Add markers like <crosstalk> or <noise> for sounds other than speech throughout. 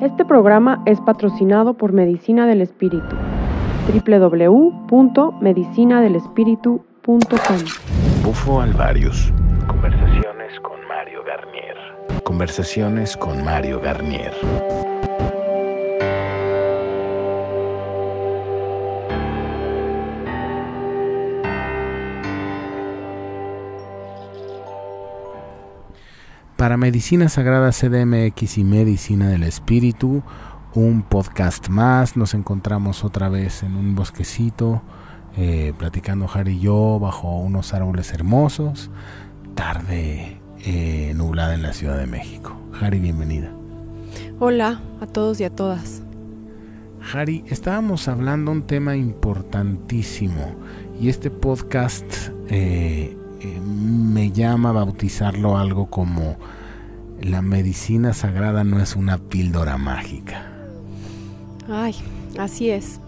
Este programa es patrocinado por Medicina del Espíritu. www.medicinadelespíritu.com Bufo Alvarius. Conversaciones con Mario Garnier. Conversaciones con Mario Garnier. Para Medicina Sagrada CDMX y Medicina del Espíritu, un podcast más. Nos encontramos otra vez en un bosquecito, eh, platicando Harry y yo bajo unos árboles hermosos. Tarde eh, nublada en la Ciudad de México. Harry, bienvenida. Hola a todos y a todas. Harry, estábamos hablando un tema importantísimo y este podcast eh, eh, me llama a bautizarlo algo como la medicina sagrada no es una píldora mágica. Ay, así es.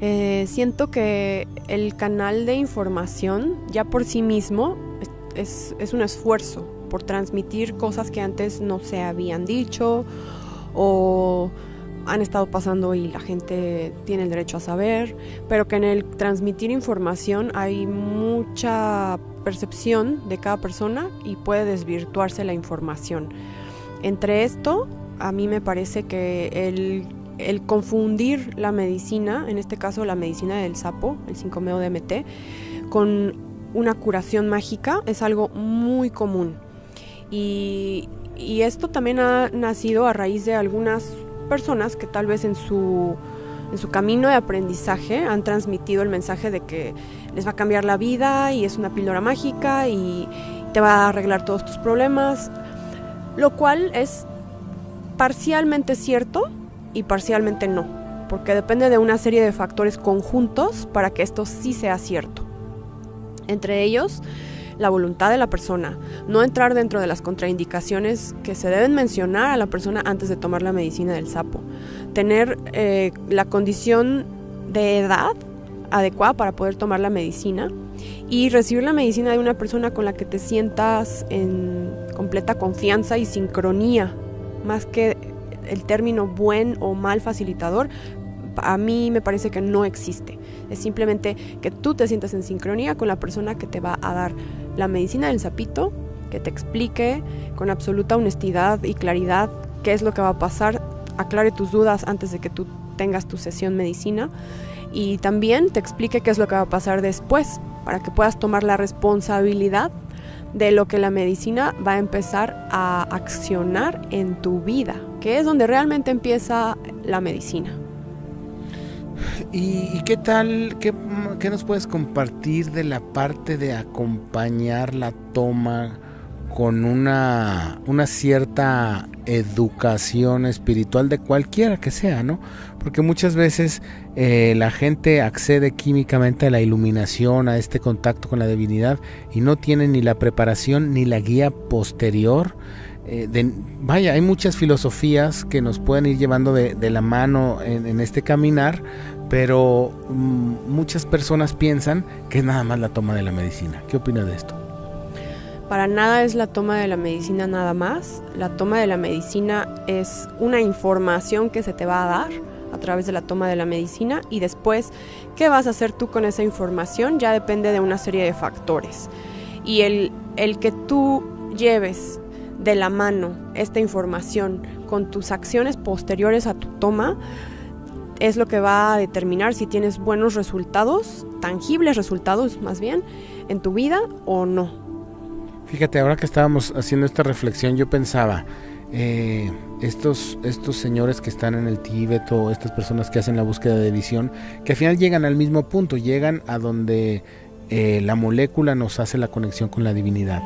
Eh, siento que el canal de información ya por sí mismo es, es un esfuerzo por transmitir cosas que antes no se habían dicho o han estado pasando y la gente tiene el derecho a saber, pero que en el transmitir información hay mucha percepción de cada persona y puede desvirtuarse la información. Entre esto, a mí me parece que el, el confundir la medicina, en este caso la medicina del sapo, el 5-meo-DMT, con una curación mágica es algo muy común. Y, y esto también ha nacido a raíz de algunas personas que tal vez en su, en su camino de aprendizaje han transmitido el mensaje de que les va a cambiar la vida y es una píldora mágica y te va a arreglar todos tus problemas, lo cual es parcialmente cierto y parcialmente no, porque depende de una serie de factores conjuntos para que esto sí sea cierto. Entre ellos, la voluntad de la persona, no entrar dentro de las contraindicaciones que se deben mencionar a la persona antes de tomar la medicina del sapo, tener eh, la condición de edad adecuada para poder tomar la medicina y recibir la medicina de una persona con la que te sientas en completa confianza y sincronía, más que el término buen o mal facilitador, a mí me parece que no existe. Es simplemente que tú te sientas en sincronía con la persona que te va a dar la medicina del sapito, que te explique con absoluta honestidad y claridad qué es lo que va a pasar, aclare tus dudas antes de que tú tengas tu sesión medicina y también te explique qué es lo que va a pasar después para que puedas tomar la responsabilidad de lo que la medicina va a empezar a accionar en tu vida, que es donde realmente empieza la medicina. ¿Y, qué tal, qué, nos puedes compartir de la parte de acompañar la toma con una, una cierta educación espiritual de cualquiera que sea, ¿no? Porque muchas veces eh, la gente accede químicamente a la iluminación, a este contacto con la divinidad y no tiene ni la preparación ni la guía posterior. Eh, vaya, hay muchas filosofías que nos pueden ir llevando de, la mano en, este caminar, pero mm, muchas personas piensan que es nada más la toma de la medicina. ¿Qué opina de esto? Para nada es la toma de la medicina nada más. La toma de la medicina es una información que se te va a dar a través de la toma de la medicina y después qué vas a hacer tú con esa información ya depende de una serie de factores. Y el, el que tú lleves de la mano esta información con tus acciones posteriores a tu toma es lo que va a determinar si tienes buenos resultados, tangibles resultados más bien, en tu vida o no. Fíjate, ahora que estábamos haciendo esta reflexión, yo pensaba, eh, estos, estos señores que están en el Tíbet o estas personas que hacen la búsqueda de visión, que al final llegan al mismo punto, llegan a donde eh, la molécula nos hace la conexión con la divinidad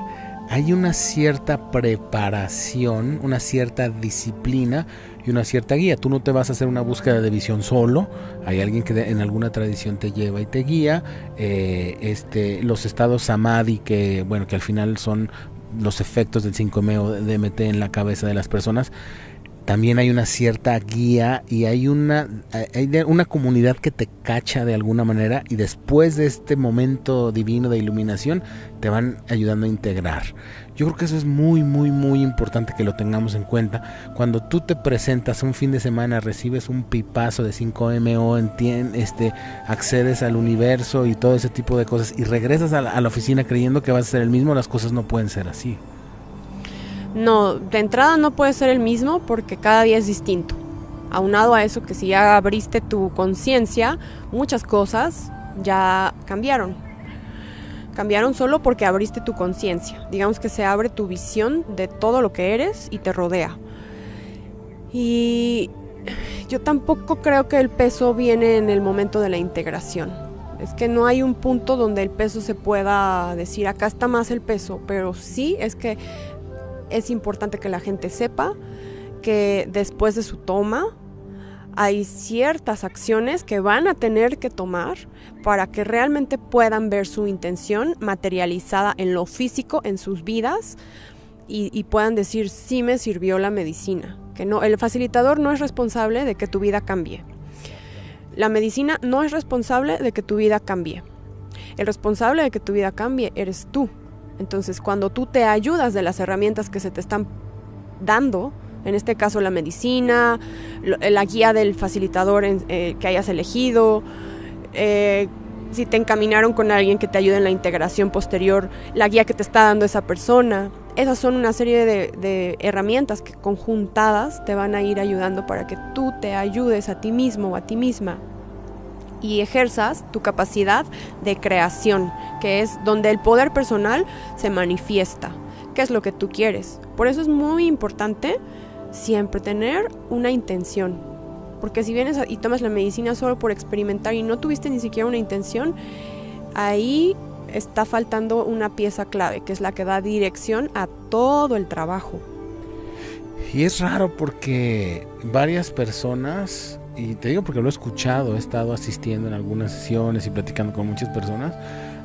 hay una cierta preparación, una cierta disciplina y una cierta guía. Tú no te vas a hacer una búsqueda de visión solo, hay alguien que en alguna tradición te lleva y te guía. Eh, este, los estados samadhi, que, bueno, que al final son los efectos del 5-meo DMT en la cabeza de las personas, también hay una cierta guía y hay una, hay una comunidad que te cacha de alguna manera y después de este momento divino de iluminación te van ayudando a integrar. Yo creo que eso es muy, muy, muy importante que lo tengamos en cuenta. Cuando tú te presentas un fin de semana, recibes un pipazo de 5MO, este, accedes al universo y todo ese tipo de cosas y regresas a la, a la oficina creyendo que vas a ser el mismo, las cosas no pueden ser así. No, de entrada no puede ser el mismo porque cada día es distinto. Aunado a eso que si ya abriste tu conciencia, muchas cosas ya cambiaron. Cambiaron solo porque abriste tu conciencia. Digamos que se abre tu visión de todo lo que eres y te rodea. Y yo tampoco creo que el peso viene en el momento de la integración. Es que no hay un punto donde el peso se pueda decir, acá está más el peso, pero sí es que es importante que la gente sepa que después de su toma hay ciertas acciones que van a tener que tomar para que realmente puedan ver su intención materializada en lo físico, en sus vidas, y, puedan decir, sí me sirvió la medicina. Que no, el facilitador no es responsable de que tu vida cambie. La medicina no es responsable de que tu vida cambie. El responsable de que tu vida cambie eres tú. Entonces, cuando tú te ayudas de las herramientas que se te están dando, en este caso la medicina, la guía del facilitador eh, que hayas elegido, eh, si te encaminaron con alguien que te ayude en la integración posterior, la guía que te está dando esa persona. Esas son una serie de, de, herramientas que conjuntadas te van a ir ayudando para que tú te ayudes a ti mismo o a ti misma y ejerzas tu capacidad de creación, que es donde el poder personal se manifiesta. ¿Qué es lo que tú quieres? Por eso es muy importante siempre tener una intención. Porque si vienes y tomas la medicina solo por experimentar y no tuviste ni siquiera una intención, ahí está faltando una pieza clave, que es la que da dirección a todo el trabajo. Y es raro porque varias personas y te digo porque lo he escuchado, he estado asistiendo en algunas sesiones y platicando con muchas personas.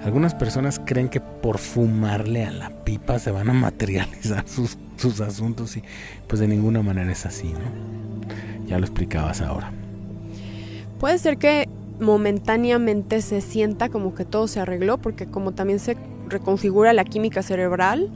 Algunas personas creen que por fumarle a la pipa se van a materializar <laughs> sus, sus asuntos y pues de ninguna manera es así, ¿no? Ya lo explicabas ahora. Puede ser que momentáneamente se sienta como que todo se arregló porque como también se reconfigura la química cerebral,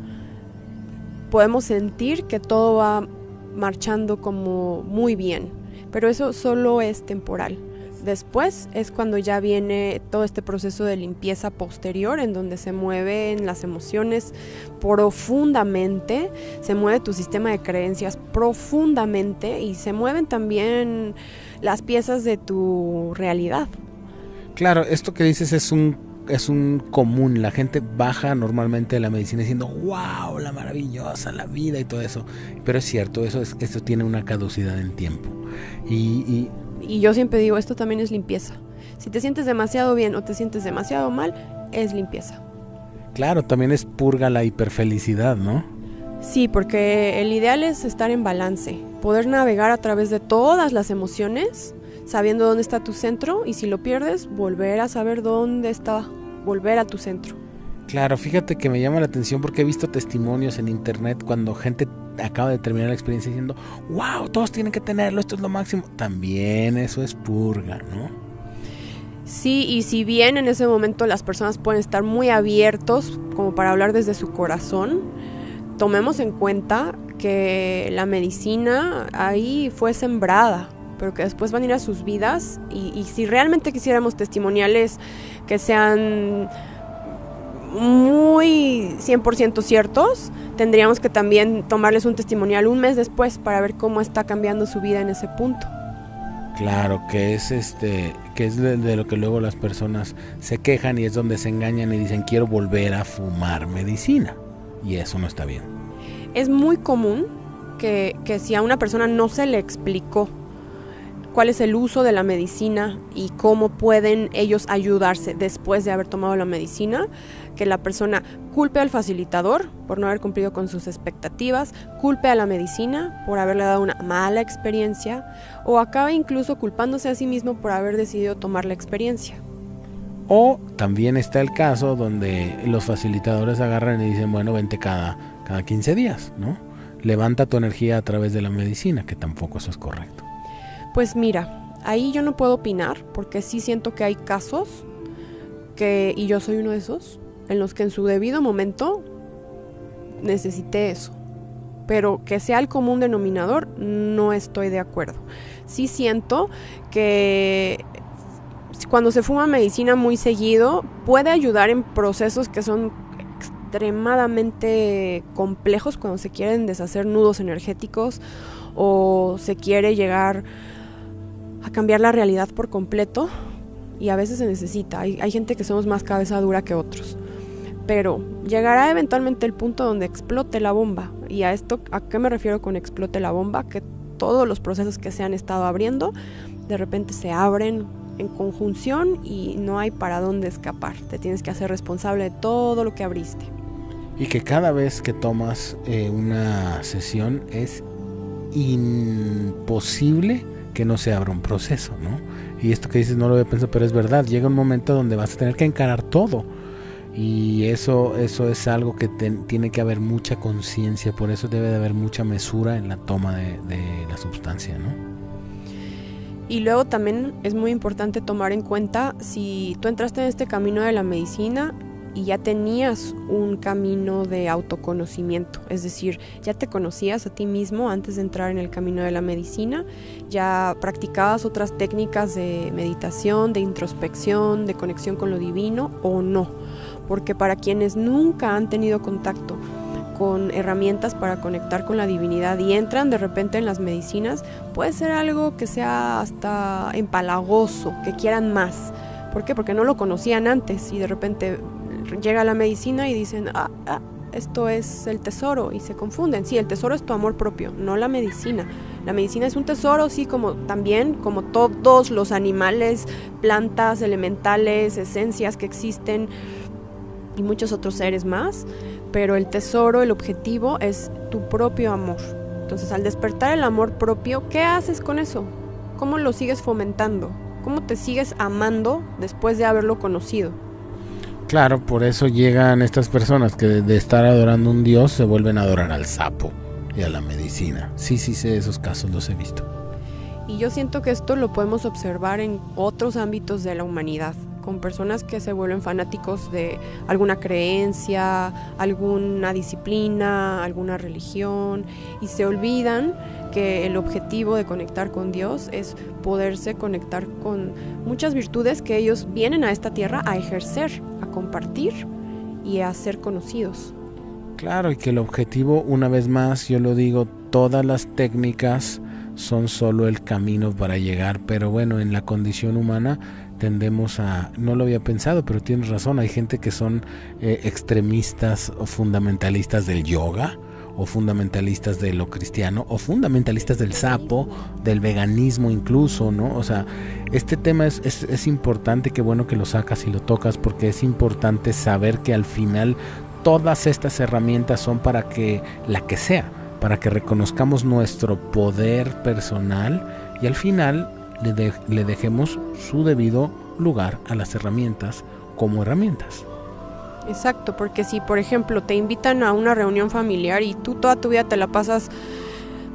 podemos sentir que todo va marchando como muy bien pero eso solo es temporal. Después es cuando ya viene todo este proceso de limpieza posterior en donde se mueven las emociones profundamente, se mueve tu sistema de creencias profundamente y se mueven también las piezas de tu realidad. Claro, esto que dices es un es un común. La gente baja normalmente de la medicina diciendo, wow, la maravillosa, la vida y todo eso. Pero es cierto, eso, es, esto tiene una caducidad en tiempo. Y, y, yo siempre digo, esto también es limpieza. Si te sientes demasiado bien o te sientes demasiado mal, es limpieza. Claro, también es purga la hiperfelicidad, ¿no? Sí, porque el ideal es estar en balance, poder navegar a través de todas las emociones, sabiendo dónde está tu centro y si lo pierdes, volver a saber dónde está, volver a tu centro. Claro, fíjate que me llama la atención porque he visto testimonios en internet cuando gente acaba de terminar la experiencia diciendo, wow, todos tienen que tenerlo, esto es lo máximo. También eso es purga, ¿no? Sí, y si bien en ese momento las personas pueden estar muy abiertos como para hablar desde su corazón, tomemos en cuenta que la medicina ahí fue sembrada, pero que después van a ir a sus vidas y, y si realmente quisiéramos testimoniales que sean muy 100% ciertos, tendríamos que también tomarles un testimonial un mes después para ver cómo está cambiando su vida en ese punto. Claro, que es este, que es de, lo que luego las personas se quejan y es donde se engañan y dicen quiero volver a fumar medicina y eso no está bien. Es muy común que, que si a una persona no se le explicó cuál es el uso de la medicina y cómo pueden ellos ayudarse después de haber tomado la medicina, que la persona culpe al facilitador por no haber cumplido con sus expectativas, culpe a la medicina por haberle dado una mala experiencia o acabe incluso culpándose a sí mismo por haber decidido tomar la experiencia. O también está el caso donde los facilitadores agarran y dicen, bueno, vente cada, cada 15 días, ¿no? levanta tu energía a través de la medicina, que tampoco eso es correcto. Pues mira, ahí yo no puedo opinar porque sí siento que hay casos que, y yo soy uno de esos, en los que en su debido momento necesité eso. Pero que sea el común denominador, no estoy de acuerdo. Sí siento que cuando se fuma medicina muy seguido puede ayudar en procesos que son extremadamente complejos cuando se quieren deshacer nudos energéticos o se quiere llegar a cambiar la realidad por completo y a veces se necesita. Hay, hay gente que somos más cabeza dura que otros. Pero llegará eventualmente el punto donde explote la bomba. Y a esto, ¿a qué me refiero con explote la bomba? Que todos los procesos que se han estado abriendo, de repente se abren en conjunción y no hay para dónde escapar. Te tienes que hacer responsable de todo lo que abriste. Y que cada vez que tomas eh, una sesión es imposible que no se abra un proceso, ¿no? Y esto que dices no lo había pensado, pero es verdad, llega un momento donde vas a tener que encarar todo. Y eso, eso es algo que tiene que haber mucha conciencia, por eso debe de haber mucha mesura en la toma de, de la sustancia, ¿no? Y luego también es muy importante tomar en cuenta si tú entraste en este camino de la medicina y ya tenías un camino de autoconocimiento, es decir, ya te conocías a ti mismo antes de entrar en el camino de la medicina, ya practicabas otras técnicas de meditación, de introspección, de conexión con lo divino o no, porque para quienes nunca han tenido contacto con herramientas para conectar con la divinidad y entran de repente en las medicinas, puede ser algo que sea hasta empalagoso, que quieran más. ¿Por qué? Porque no lo conocían antes y de repente llega la medicina y dicen, ah, ah, esto es el tesoro y se confunden. Sí, el tesoro es tu amor propio, no la medicina. La medicina es un tesoro, sí, como también como todos los animales, plantas, elementales, esencias que existen y muchos otros seres más, pero el tesoro, el objetivo es tu propio amor. Entonces, al despertar el amor propio, ¿qué haces con eso? ¿Cómo lo sigues fomentando? ¿Cómo te sigues amando después de haberlo conocido? Claro, por eso llegan estas personas que de estar adorando a un dios se vuelven a adorar al sapo y a la medicina. Sí, sí sé, esos casos los he visto. Y yo siento que esto lo podemos observar en otros ámbitos de la humanidad, con personas que se vuelven fanáticos de alguna creencia, alguna disciplina, alguna religión, y se olvidan que el objetivo de conectar con Dios es poderse conectar con muchas virtudes que ellos vienen a esta tierra a ejercer, a compartir y a ser conocidos. Claro, y que el objetivo, una vez más, yo lo digo, todas las técnicas son solo el camino para llegar, pero bueno, en la condición humana tendemos a, no lo había pensado, pero tienes razón, hay gente que son eh, extremistas o fundamentalistas del yoga, o fundamentalistas de lo cristiano o fundamentalistas del sapo, del veganismo incluso, ¿no? O sea, este tema es, es, es importante, qué bueno que lo sacas y lo tocas porque es importante saber que al final todas estas herramientas son para que la que sea, para que reconozcamos nuestro poder personal y al final le, le dejemos su debido lugar a las herramientas como herramientas. Exacto, porque si por ejemplo te invitan a una reunión familiar y tú toda tu vida te la pasas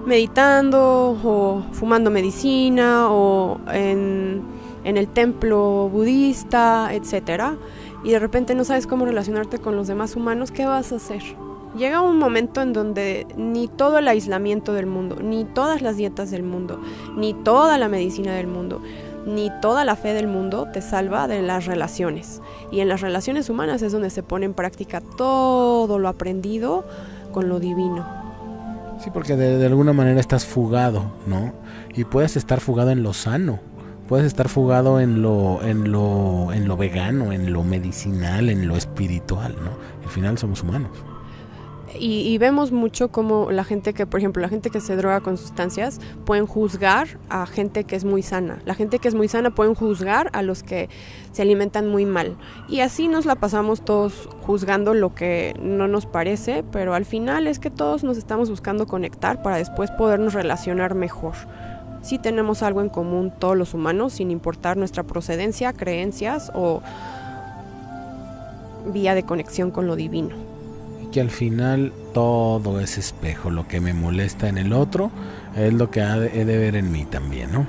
meditando o fumando medicina o en, en el templo budista, etcétera, y de repente no sabes cómo relacionarte con los demás humanos, ¿qué vas a hacer? Llega un momento en donde ni todo el aislamiento del mundo, ni todas las dietas del mundo, ni toda la medicina del mundo, ni toda la fe del mundo te salva de las relaciones. Y en las relaciones humanas es donde se pone en práctica todo lo aprendido con lo divino. Sí, porque de, alguna manera estás fugado, ¿no? Y puedes estar fugado en lo sano, puedes estar fugado en lo, en lo, en lo vegano, en lo medicinal, en lo espiritual, ¿no? Al final somos humanos. Y, vemos mucho como la gente que, por ejemplo, la gente que se droga con sustancias pueden juzgar a gente que es muy sana. La gente que es muy sana pueden juzgar a los que se alimentan muy mal. Y así nos la pasamos todos juzgando lo que no nos parece, pero al final es que todos nos estamos buscando conectar para después podernos relacionar mejor. Sí tenemos algo en común todos los humanos, sin importar nuestra procedencia, creencias o vía de conexión con lo divino que al final todo es espejo. Lo que me molesta en el otro es lo que he de ver en mí también, ¿no?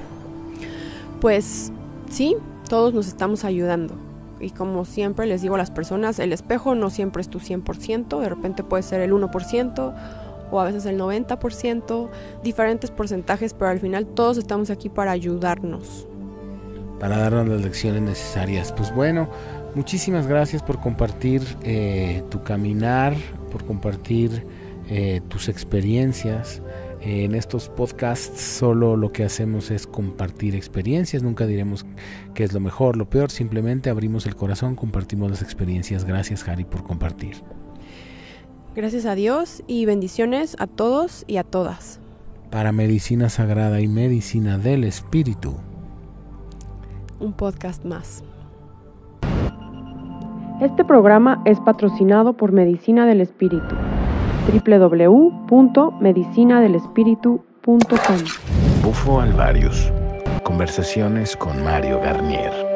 Pues sí, todos nos estamos ayudando. Y como siempre les digo a las personas, el espejo no siempre es tu 100%, de repente puede ser el 1% o a veces el 90%, diferentes porcentajes, pero al final todos estamos aquí para ayudarnos. Para darnos las lecciones necesarias. Pues bueno, muchísimas gracias por compartir eh, tu caminar, por compartir eh, tus experiencias. En estos podcasts solo lo que hacemos es compartir experiencias, nunca diremos qué es lo mejor, lo peor, simplemente abrimos el corazón, compartimos las experiencias. Gracias Harry por compartir. Gracias a Dios y bendiciones a todos y a todas. Para Medicina Sagrada y Medicina del Espíritu. Un podcast más. Este programa es patrocinado por Medicina del Espíritu www.medicinadelespiritu.com. Bufo Alvarius. Conversaciones con Mario Garnier.